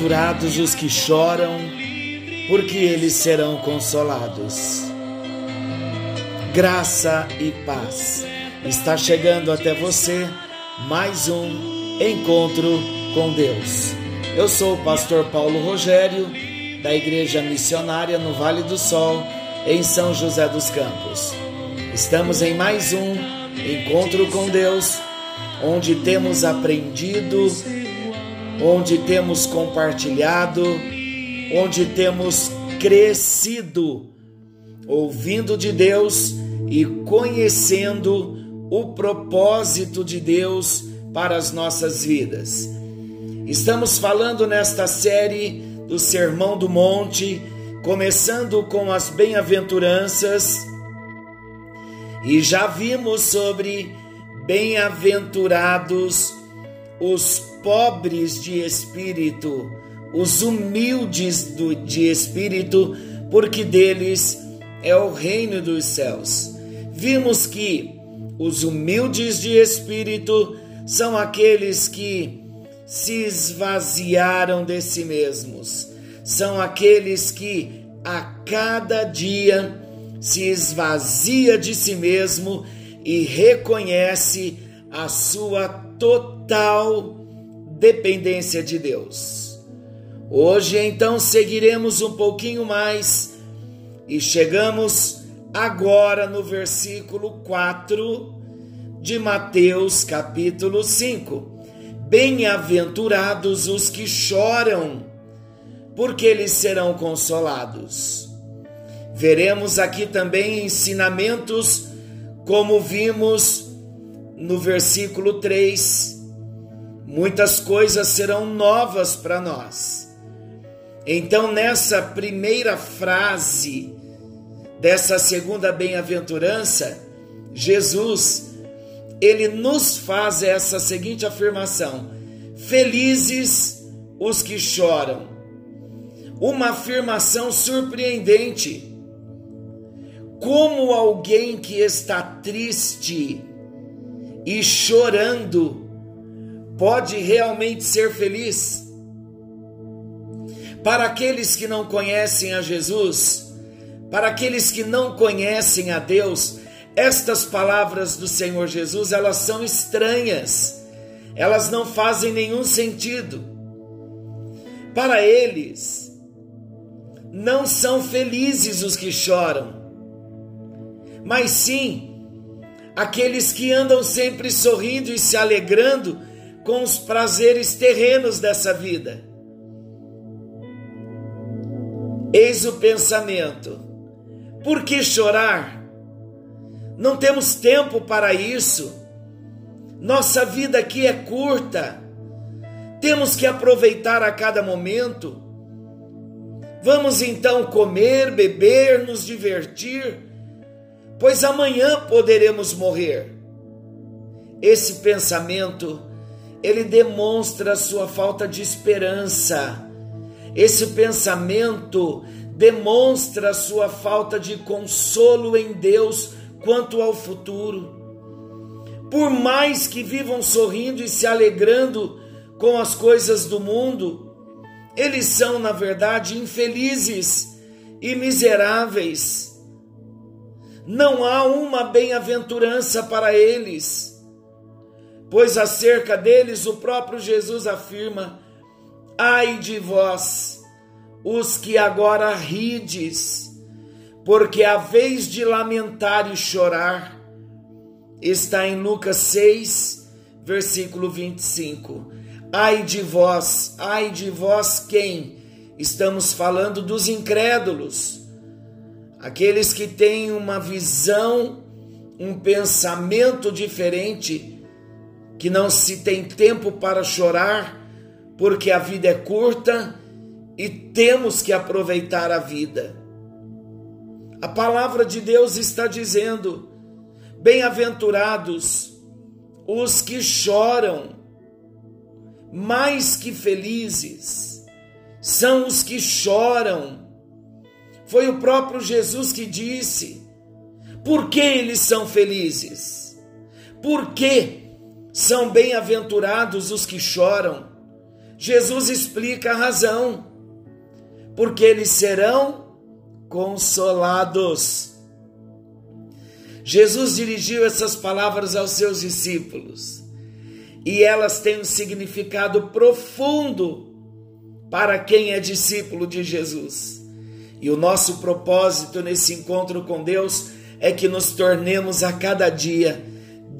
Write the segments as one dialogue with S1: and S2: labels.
S1: Bem-aventurados os que choram, porque eles serão consolados. Graça e paz. Está chegando até você mais um encontro com Deus. Eu sou o pastor Paulo Rogério, da Igreja Missionária no Vale do Sol, em São José dos Campos. Estamos em mais um encontro com Deus, onde temos aprendido, onde temos compartilhado, onde temos crescido, ouvindo de Deus e conhecendo o propósito de Deus para as nossas vidas. Estamos falando nesta série do Sermão do Monte, começando com as bem-aventuranças, e já vimos sobre bem-aventurados os pobres de espírito, os humildes de espírito, porque deles é o reino dos céus. Vimos que os humildes de espírito são aqueles que se esvaziaram de si mesmos, são aqueles que a cada dia se esvazia de si mesmo e reconhece a sua total dependência de Deus. Hoje então seguiremos um pouquinho mais e chegamos agora no versículo 4 de Mateus, capítulo 5. Bem-aventurados os que choram, porque eles serão consolados. Veremos aqui também ensinamentos, como vimos no versículo 3. Muitas coisas serão novas para nós. Então, nessa primeira frase dessa segunda bem-aventurança, Jesus ele nos faz essa seguinte afirmação: Felizes os que choram. Uma afirmação surpreendente. Como alguém que está triste e chorando pode realmente ser feliz? Para aqueles que não conhecem a Jesus, para aqueles que não conhecem a Deus, estas palavras do Senhor Jesus, elas são estranhas. Elas não fazem nenhum sentido. Para eles, não são felizes os que choram, mas sim aqueles que andam sempre sorrindo e se alegrando com os prazeres terrenos dessa vida. Eis o pensamento: por que chorar? Não temos tempo para isso. Nossa vida aqui é curta. Temos que aproveitar a cada momento. Vamos então comer, beber, nos divertir, pois amanhã poderemos morrer. Esse pensamento, ele demonstra sua falta de esperança. Esse pensamento demonstra sua falta de consolo em Deus quanto ao futuro. Por mais que vivam sorrindo e se alegrando com as coisas do mundo, eles são, na verdade, infelizes e miseráveis. Não há uma bem-aventurança para eles, pois acerca deles o próprio Jesus afirma: Ai de vós, os que agora rides, porque a vez de lamentar e chorar está em Lucas 6, versículo 25. Ai de vós, ai de vós quem? Estamos falando dos incrédulos, aqueles que têm uma visão, um pensamento diferente, que não se tem tempo para chorar, porque a vida é curta e temos que aproveitar a vida. A palavra de Deus está dizendo: bem-aventurados os que choram, mais que felizes, são os que choram. Foi o próprio Jesus que disse: por que eles são felizes? Por que são bem-aventurados os que choram? Jesus explica a razão. Porque eles serão consolados. Jesus dirigiu essas palavras aos seus discípulos e elas têm um significado profundo para quem é discípulo de Jesus. E o nosso propósito nesse encontro com Deus é que nos tornemos a cada dia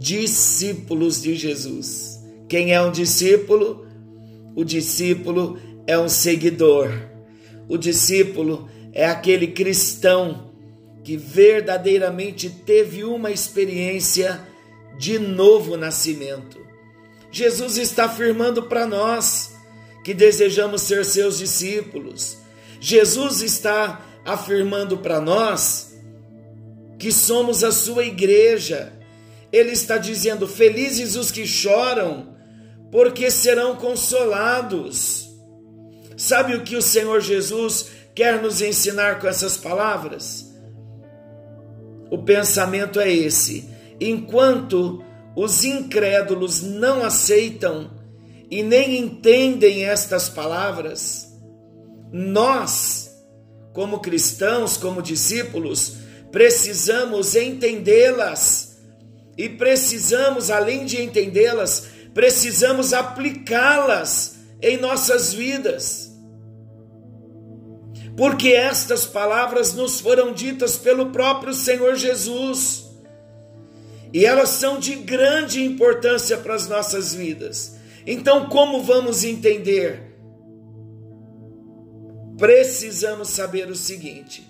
S1: discípulos de Jesus. Quem é um discípulo? O discípulo é um seguidor. O discípulo é aquele cristão que verdadeiramente teve uma experiência de novo nascimento. Jesus está afirmando para nós que desejamos ser seus discípulos. Jesus está afirmando para nós que somos a sua igreja. Ele está dizendo: Felizes os que choram, porque serão consolados. Sabe o que o Senhor Jesus quer nos ensinar com essas palavras? O pensamento é esse: enquanto os incrédulos não aceitam e nem entendem estas palavras, nós, como cristãos, como discípulos, precisamos entendê-las e precisamos, além de entendê-las, precisamos aplicá-las em nossas vidas porque estas palavras nos foram ditas pelo próprio Senhor Jesus e elas são de grande importância para as nossas vidas. Então, como vamos entender? Precisamos saber o seguinte: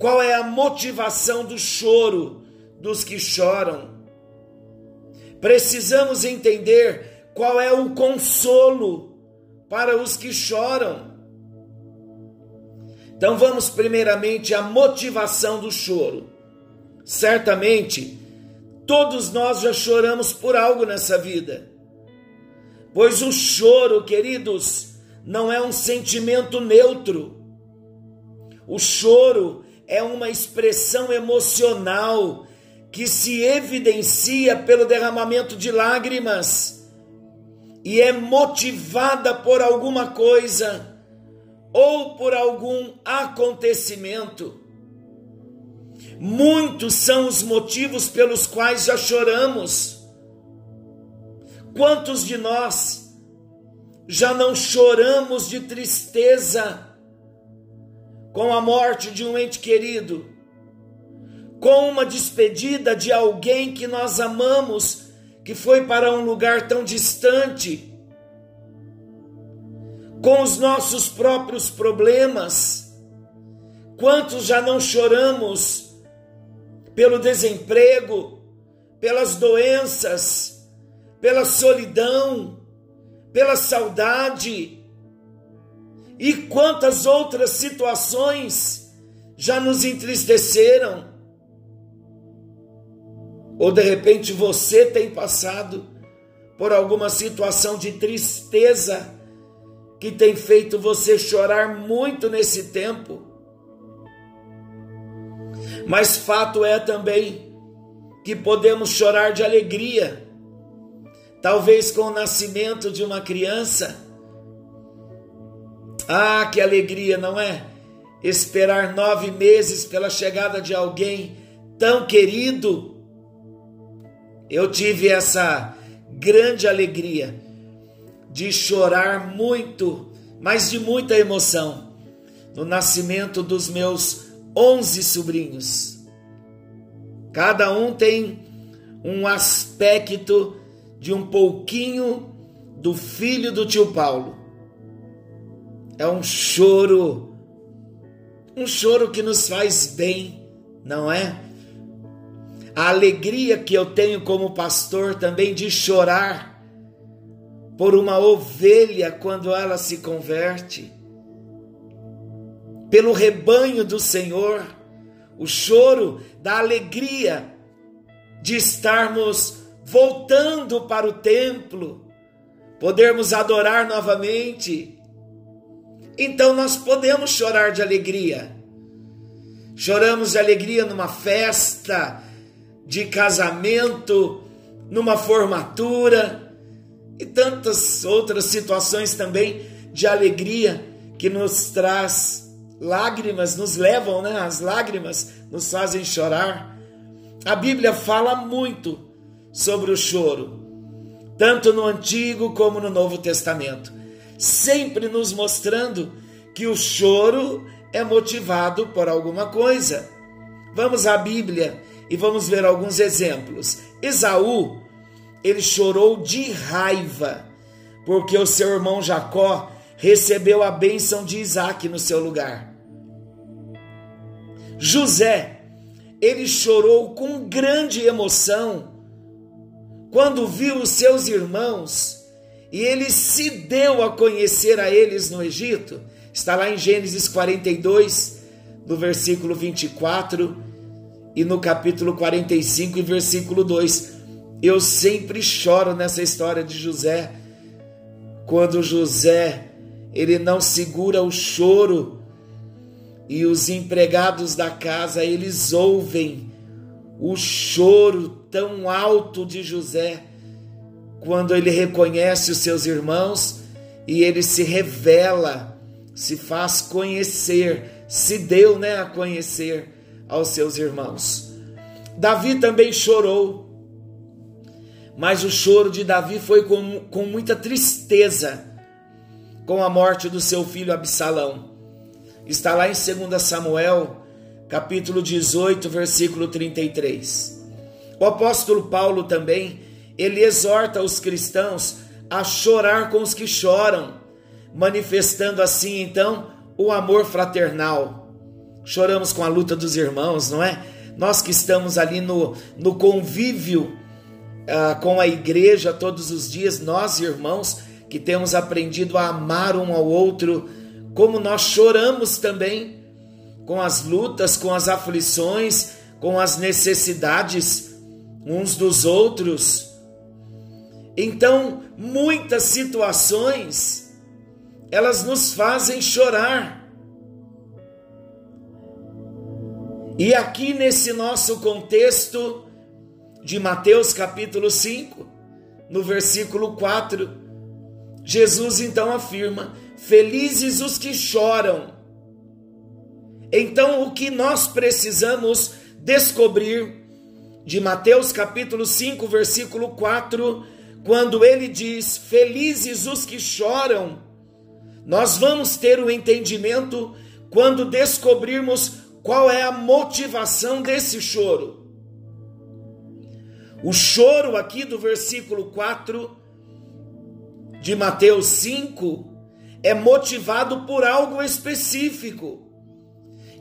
S1: qual é a motivação do choro dos que choram? Precisamos entender qual é o consolo para os que choram. Então vamos primeiramente à motivação do choro. Certamente, todos nós já choramos por algo nessa vida. Pois o choro, queridos, não é um sentimento neutro. O choro é uma expressão emocional que se evidencia pelo derramamento de lágrimas e é motivada por alguma coisa ou por algum acontecimento. Muitos são os motivos pelos quais já choramos. Quantos de nós já não choramos de tristeza com a morte de um ente querido, com uma despedida de alguém que nós amamos, que foi para um lugar tão distante? com os nossos próprios problemas. Quantos já não choramos pelo desemprego, pelas doenças, pela solidão, pela saudade? E quantas outras situações já nos entristeceram? Ou de repente você tem passado por alguma situação de tristeza que tem feito você chorar muito nesse tempo. Mas fato é também que podemos chorar de alegria, talvez com o nascimento de uma criança. Ah, que alegria, não é? Esperar nove meses pela chegada de alguém tão querido. Eu tive essa grande alegria de chorar muito, mas de muita emoção, no nascimento dos meus onze sobrinhos. Cada um tem um aspecto de um pouquinho do filho do tio Paulo. É um choro, um choro que nos faz bem, não é? A alegria que eu tenho como pastor também de chorar por uma ovelha quando ela se converte, pelo rebanho do Senhor, o choro da alegria de estarmos voltando para o templo, podermos adorar novamente. Então nós podemos chorar de alegria. Choramos de alegria numa festa, de casamento, numa formatura e tantas outras situações também de alegria que nos traz lágrimas, nos levam, né? As lágrimas nos fazem chorar. A Bíblia fala muito sobre o choro, tanto no Antigo como no Novo Testamento, sempre nos mostrando que o choro é motivado por alguma coisa. Vamos à Bíblia e vamos ver alguns exemplos. Esaú, ele chorou de raiva, porque o seu irmão Jacó recebeu a bênção de Isaac no seu lugar. José, ele chorou com grande emoção quando viu os seus irmãos e ele se deu a conhecer a eles no Egito. Está lá em Gênesis 42, no versículo 24 e no capítulo 45 e versículo 2. Eu sempre choro nessa história de José, quando José ele não segura o choro e os empregados da casa eles ouvem o choro tão alto de José quando ele reconhece os seus irmãos e ele se revela, se faz conhecer, se deu, né, a conhecer aos seus irmãos. Davi também chorou, mas o choro de Davi foi com, com muita tristeza com a morte do seu filho Absalão. Está lá em 2 Samuel, capítulo 18, versículo 33. O apóstolo Paulo também, ele exorta os cristãos a chorar com os que choram, manifestando assim então o amor fraternal. Choramos com a luta dos irmãos, não é? Nós que estamos ali no, no convívio uh, com a igreja todos os dias, nós irmãos que temos aprendido a amar um ao outro, como nós choramos também com as lutas, com as aflições, com as necessidades uns dos outros. Então, muitas situações elas nos fazem chorar. E aqui nesse nosso contexto de Mateus capítulo 5, no versículo 4, Jesus então afirma: Felizes os que choram. Então, o que nós precisamos descobrir de Mateus capítulo 5, versículo 4, quando ele diz: Felizes os que choram, nós vamos ter o entendimento quando descobrirmos qual é a motivação desse choro. O choro aqui do versículo 4 de Mateus 5 é motivado por algo específico.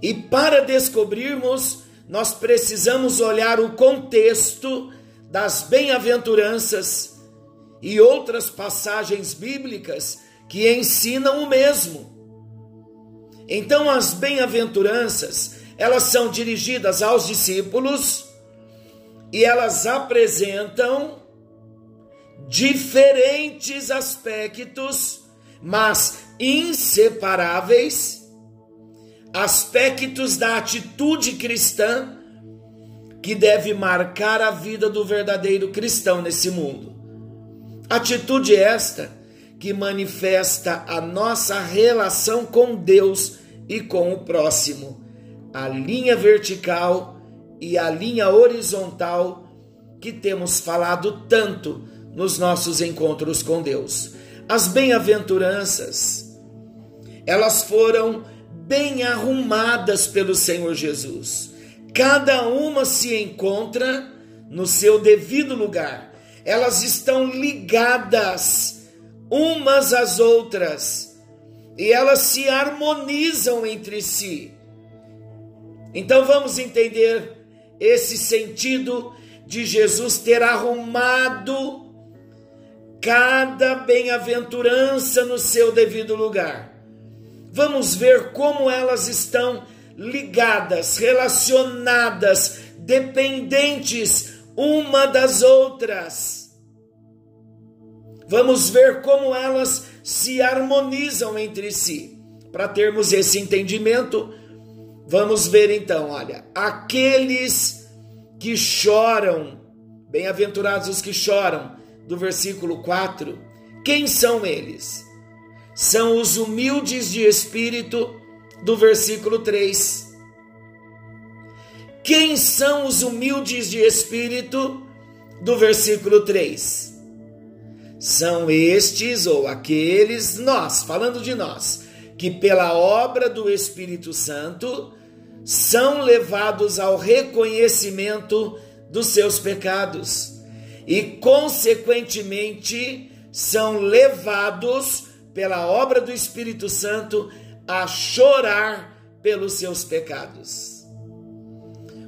S1: E para descobrirmos, nós precisamos olhar o contexto das bem-aventuranças e outras passagens bíblicas que ensinam o mesmo. Então, as bem-aventuranças, elas são dirigidas aos discípulos e elas apresentam diferentes aspectos mas inseparáveis, aspectos da atitude cristã que deve marcar a vida do verdadeiro cristão nesse mundo. Atitude esta que manifesta a nossa relação com Deus e com o próximo, a linha vertical e a linha horizontal que temos falado tanto nos nossos encontros com Deus. As bem-aventuranças, elas foram bem arrumadas pelo Senhor Jesus. Cada uma se encontra no seu devido lugar. Elas estão ligadas umas às outras e elas se harmonizam entre si. Então vamos entender esse sentido de Jesus ter arrumado cada bem-aventurança no seu devido lugar. Vamos ver como elas estão ligadas, relacionadas, dependentes uma das outras. Vamos ver como elas se harmonizam entre si. Para termos esse entendimento, vamos ver então, olha, aqueles que choram, bem-aventurados os que choram, do versículo 4, quem são eles? São os humildes de espírito, do versículo 3. Quem são os humildes de espírito? Do versículo 3. São estes ou aqueles, nós, falando de nós, que pela obra do Espírito Santo são levados ao reconhecimento dos seus pecados e, consequentemente, são levados pela obra do Espírito Santo a chorar pelos seus pecados.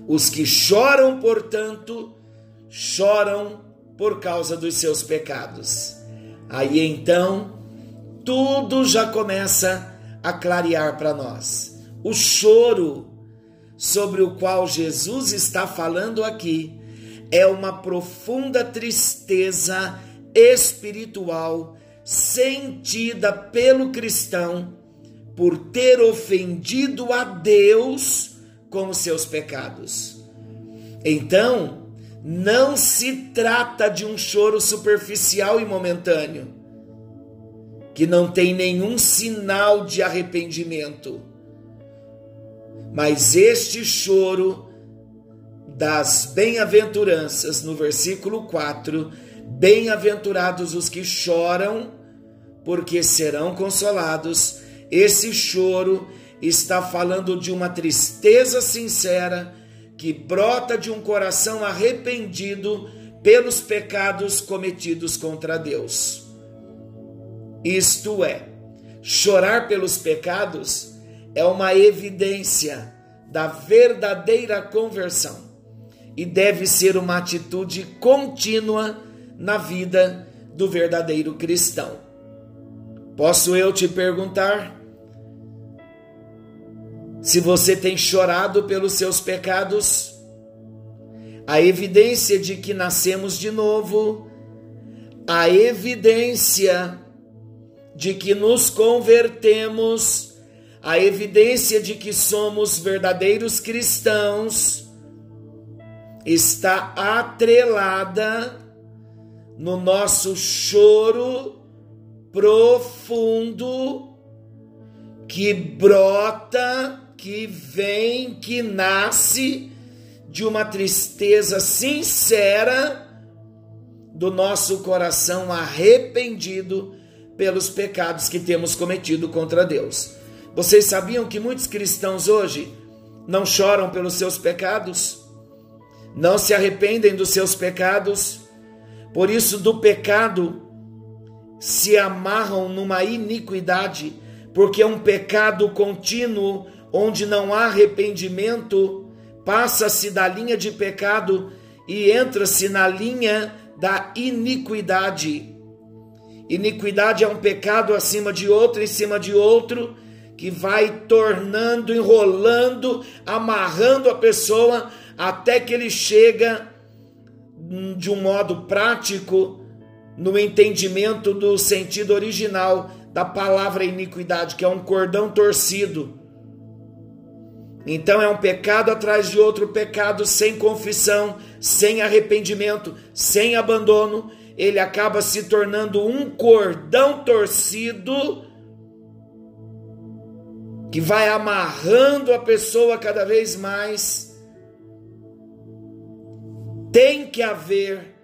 S1: Os que choram, portanto, choram por causa dos seus pecados. Aí então, tudo já começa a clarear para nós. O choro sobre o qual Jesus está falando aqui é uma profunda tristeza espiritual sentida pelo cristão por ter ofendido a Deus com os seus pecados. Então, não se trata de um choro superficial e momentâneo, que não tem nenhum sinal de arrependimento. Mas este choro das bem-aventuranças, no versículo 4, bem-aventurados os que choram, porque serão consolados. Esse choro está falando de uma tristeza sincera que brota de um coração arrependido pelos pecados cometidos contra Deus. Isto é, chorar pelos pecados é uma evidência da verdadeira conversão e deve ser uma atitude contínua na vida do verdadeiro cristão. Posso eu te perguntar? Se você tem chorado pelos seus pecados, a evidência de que nascemos de novo, a evidência de que nos convertemos, a evidência de que somos verdadeiros cristãos, está atrelada no nosso choro profundo que brota que vem, que nasce de uma tristeza sincera do nosso coração arrependido pelos pecados que temos cometido contra Deus. Vocês sabiam que muitos cristãos hoje não choram pelos seus pecados, não se arrependem dos seus pecados, por isso do pecado se amarram numa iniquidade, porque é um pecado contínuo onde não há arrependimento, passa-se da linha de pecado e entra-se na linha da iniquidade. Iniquidade é um pecado acima de outro, em cima de outro, que vai tornando, enrolando, amarrando a pessoa até que ele chega de um modo prático no entendimento do sentido original da palavra iniquidade, que é um cordão torcido então é um pecado atrás de outro pecado, sem confissão, sem arrependimento, sem abandono. Ele acaba se tornando um cordão torcido que vai amarrando a pessoa cada vez mais. Tem que haver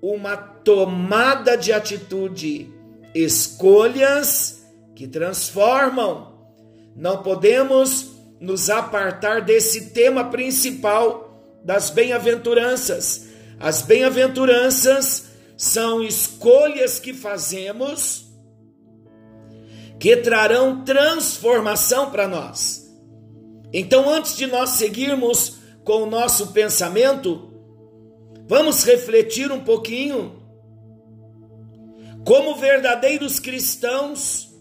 S1: uma tomada de atitude, escolhas que transformam. Não podemos nos apartar desse tema principal das bem-aventuranças. As bem-aventuranças são escolhas que fazemos que trarão transformação para nós. Então, antes de nós seguirmos com o nosso pensamento, vamos refletir um pouquinho. Como verdadeiros cristãos,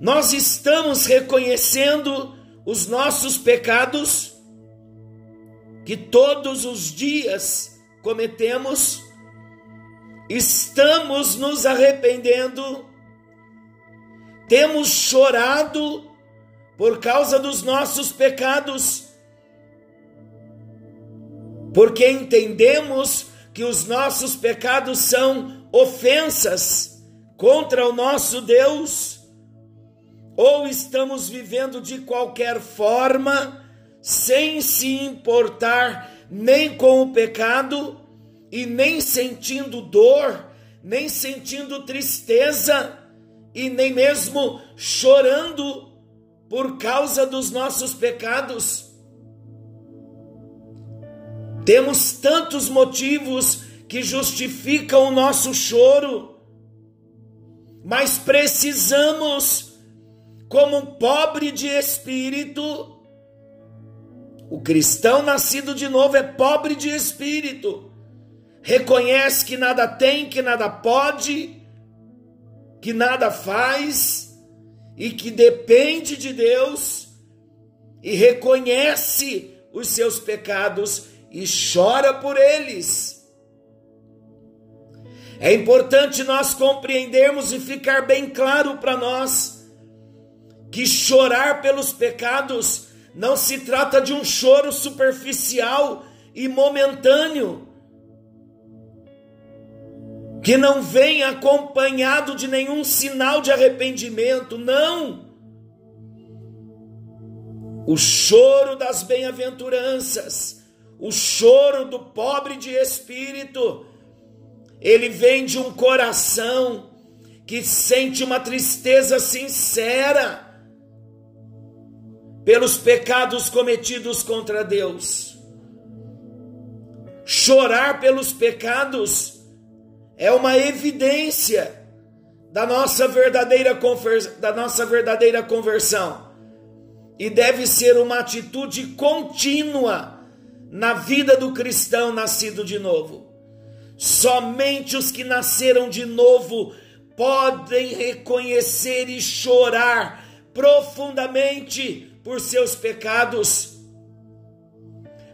S1: nós estamos reconhecendo os nossos pecados que todos os dias cometemos, estamos nos arrependendo, temos chorado por causa dos nossos pecados, porque entendemos que os nossos pecados são ofensas contra o nosso Deus ou estamos vivendo de qualquer forma, sem se importar nem com o pecado e nem sentindo dor, nem sentindo tristeza e nem mesmo chorando por causa dos nossos pecados. Temos tantos motivos que justificam o nosso choro, mas precisamos como um pobre de espírito. O cristão nascido de novo é pobre de espírito. Reconhece que nada tem, que nada pode, que nada faz e que depende de Deus e reconhece os seus pecados e chora por eles. É importante nós compreendermos e ficar bem claro para nós que chorar pelos pecados não se trata de um choro superficial e momentâneo, que não vem acompanhado de nenhum sinal de arrependimento, não. O choro das bem-aventuranças, o choro do pobre de espírito, ele vem de um coração que sente uma tristeza sincera pelos pecados cometidos contra Deus. Chorar pelos pecados é uma evidência da nossa verdadeira da nossa verdadeira conversão e deve ser uma atitude contínua na vida do cristão nascido de novo. Somente os que nasceram de novo podem reconhecer e chorar profundamente por seus pecados,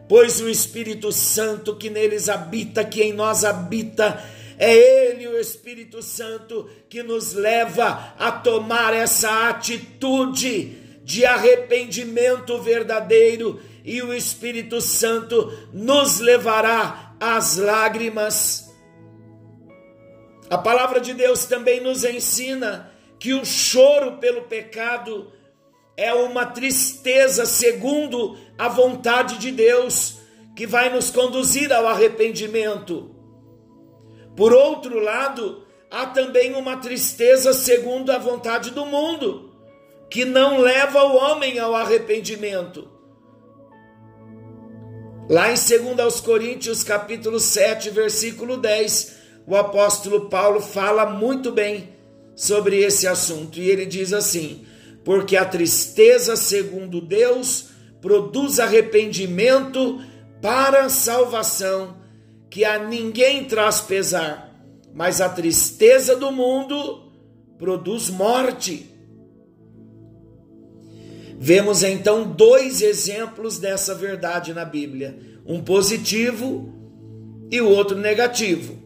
S1: pois o Espírito Santo que neles habita, que em nós habita, é Ele, o Espírito Santo, que nos leva a tomar essa atitude de arrependimento verdadeiro, e o Espírito Santo nos levará às lágrimas. A palavra de Deus também nos ensina que o choro pelo pecado é uma tristeza segundo a vontade de Deus, que vai nos conduzir ao arrependimento. Por outro lado, há também uma tristeza segundo a vontade do mundo, que não leva o homem ao arrependimento. Lá em 2 Coríntios, capítulo 7, versículo 10, o apóstolo Paulo fala muito bem sobre esse assunto, e ele diz assim: porque a tristeza, segundo Deus, produz arrependimento para salvação, que a ninguém traz pesar, mas a tristeza do mundo produz morte. Vemos então dois exemplos dessa verdade na Bíblia, um positivo e o outro negativo.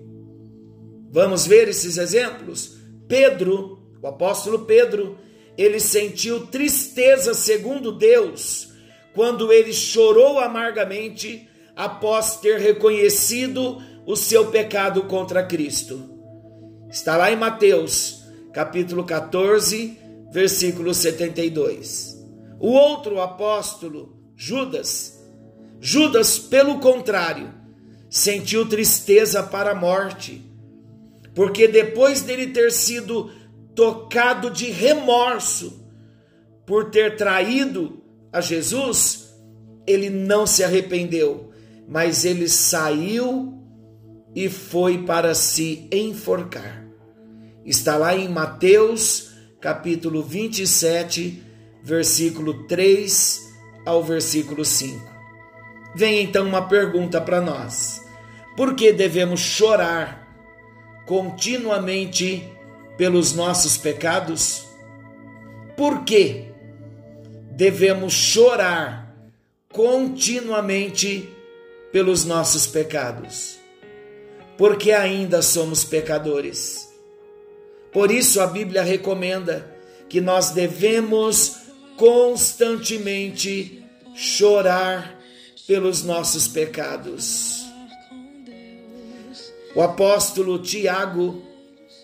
S1: Vamos ver esses exemplos? Pedro, o apóstolo Pedro, ele sentiu tristeza segundo Deus quando ele chorou amargamente após ter reconhecido o seu pecado contra Cristo. Está lá em Mateus, capítulo 14, versículo 72. O outro apóstolo, Judas, Judas, pelo contrário, sentiu tristeza para a morte, porque depois dele ter sido tocado de remorso por ter traído a Jesus, ele não se arrependeu. mas ele saiu e foi para se enforcar. Está lá em Mateus, capítulo 27, versículo 3 ao versículo 5. Vem então uma pergunta para nós: por que devemos chorar continuamente pelos nossos pecados? Por que devemos chorar continuamente pelos nossos pecados? Porque ainda somos pecadores. Por isso a Bíblia recomenda que nós devemos constantemente chorar pelos nossos pecados. O apóstolo Tiago,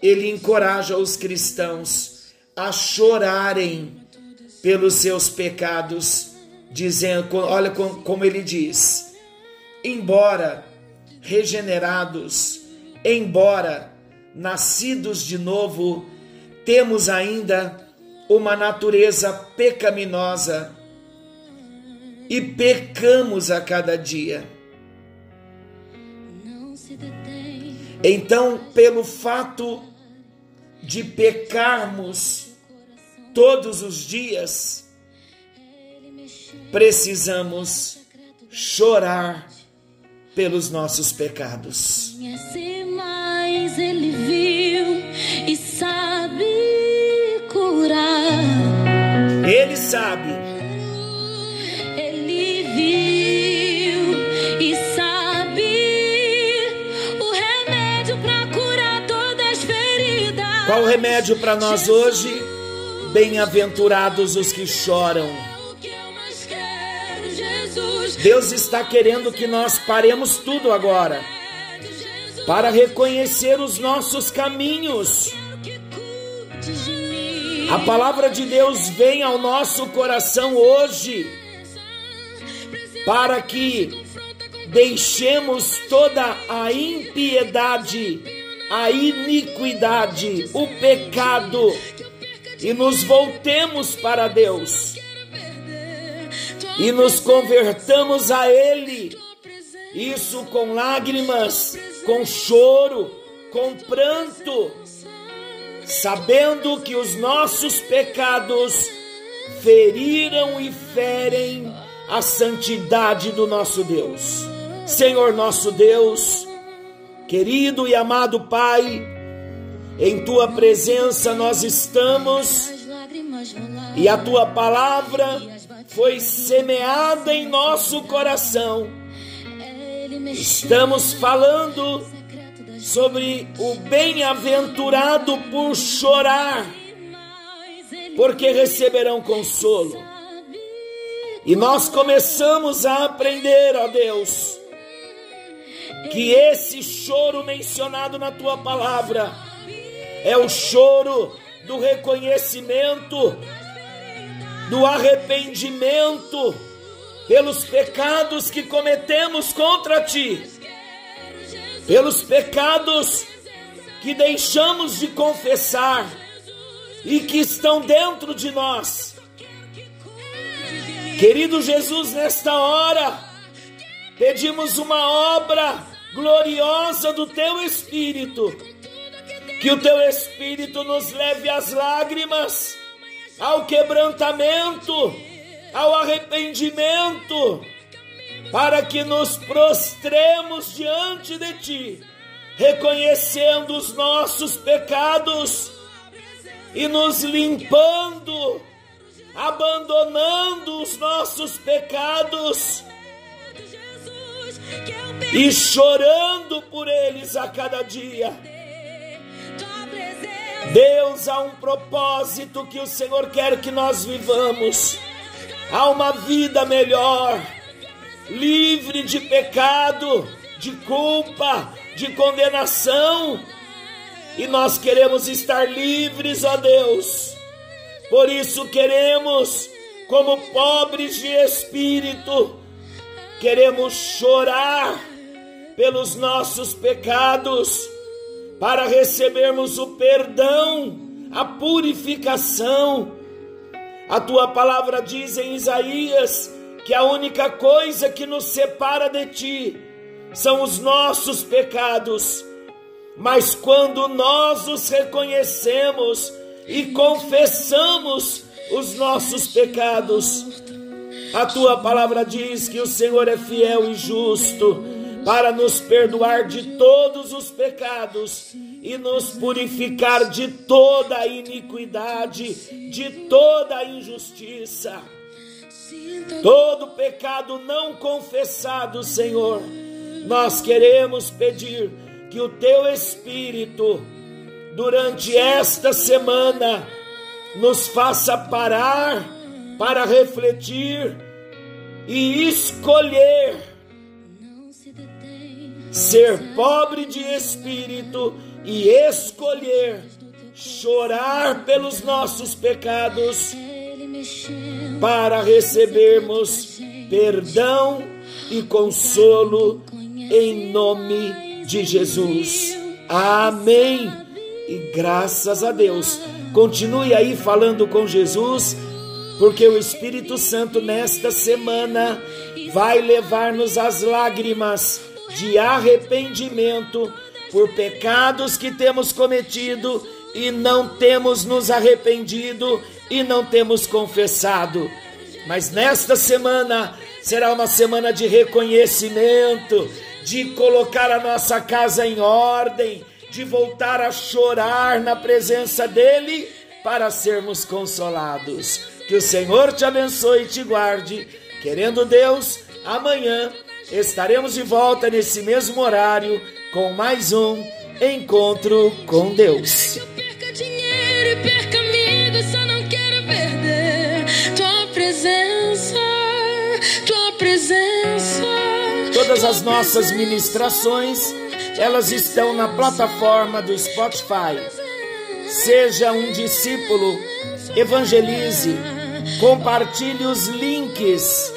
S1: ele encoraja os cristãos a chorarem pelos seus pecados, dizendo, olha como ele diz: embora regenerados, embora nascidos de novo, temos ainda uma natureza pecaminosa e pecamos a cada dia. Então, pelo fato de pecarmos todos os dias, precisamos chorar pelos nossos pecados.
S2: Mas ele viu e sabe curar.
S1: Ele sabe. Qual o remédio para nós hoje? Bem-aventurados os que choram. Deus está querendo que nós paremos tudo agora para reconhecer os nossos caminhos. A palavra de Deus vem ao nosso coração hoje para que deixemos toda a impiedade, a iniquidade, o pecado e nos voltemos para Deus e nos convertamos a Ele. Isso com lágrimas, com choro, com pranto, sabendo que os nossos pecados feriram e ferem a santidade do nosso Deus. Senhor nosso Deus, querido e amado Pai, em tua presença nós estamos e a tua palavra foi semeada em nosso coração. Estamos falando sobre o bem-aventurado por chorar, porque receberão consolo. E nós começamos a aprender, ó Deus, que esse choro mencionado na tua palavra é o choro do reconhecimento, do arrependimento pelos pecados que cometemos contra ti, pelos pecados que deixamos de confessar e que estão dentro de nós. Querido Jesus, nesta hora, pedimos uma obra gloriosa do teu Espírito, que o teu Espírito nos leve às lágrimas, ao quebrantamento, ao arrependimento, para que nos prostremos diante de Ti, reconhecendo os nossos pecados e nos limpando, abandonando os nossos pecados e chorando por eles a cada dia. Deus, há um propósito que o Senhor quer que nós vivamos. Há uma vida melhor, livre de pecado, de culpa, de condenação. E nós queremos estar livres, ó Deus. Por isso queremos, como pobres de espírito, queremos chorar pelos nossos pecados, para recebermos o perdão, a purificação. A tua palavra diz em Isaías que a única coisa que nos separa de ti são os nossos pecados. Mas quando nós os reconhecemos e confessamos os nossos pecados, a tua palavra diz que o Senhor é fiel e justo para nos perdoar de todos os pecados e nos purificar de toda a iniquidade, de toda a injustiça. Todo pecado não confessado, Senhor, nós queremos pedir que o teu Espírito, durante esta semana, nos faça parar para refletir e escolher ser pobre de espírito e escolher chorar pelos nossos pecados para recebermos perdão e consolo em nome de Jesus. Amém. E graças a Deus. Continue aí falando com Jesus, porque o Espírito Santo nesta semana vai levar-nos às lágrimas de arrependimento por pecados que temos cometido e não temos nos arrependido e não temos confessado. Mas nesta semana será uma semana de reconhecimento, de colocar a nossa casa em ordem, de voltar a chorar na presença dEle para sermos consolados. Que o Senhor te abençoe e te guarde. Querendo Deus, amanhã estaremos de volta nesse mesmo horário com mais um encontro com Deus. Todas as nossas ministrações, elas estão na plataforma do Spotify. Seja um discípulo, evangelize, compartilhe os links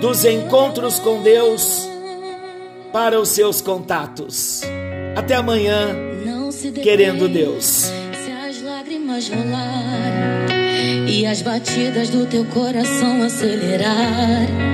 S1: dos encontros com Deus para os seus contatos. Até amanhã, querendo Deus.
S2: Se as lágrimas rolarem e as batidas do teu coração acelerar.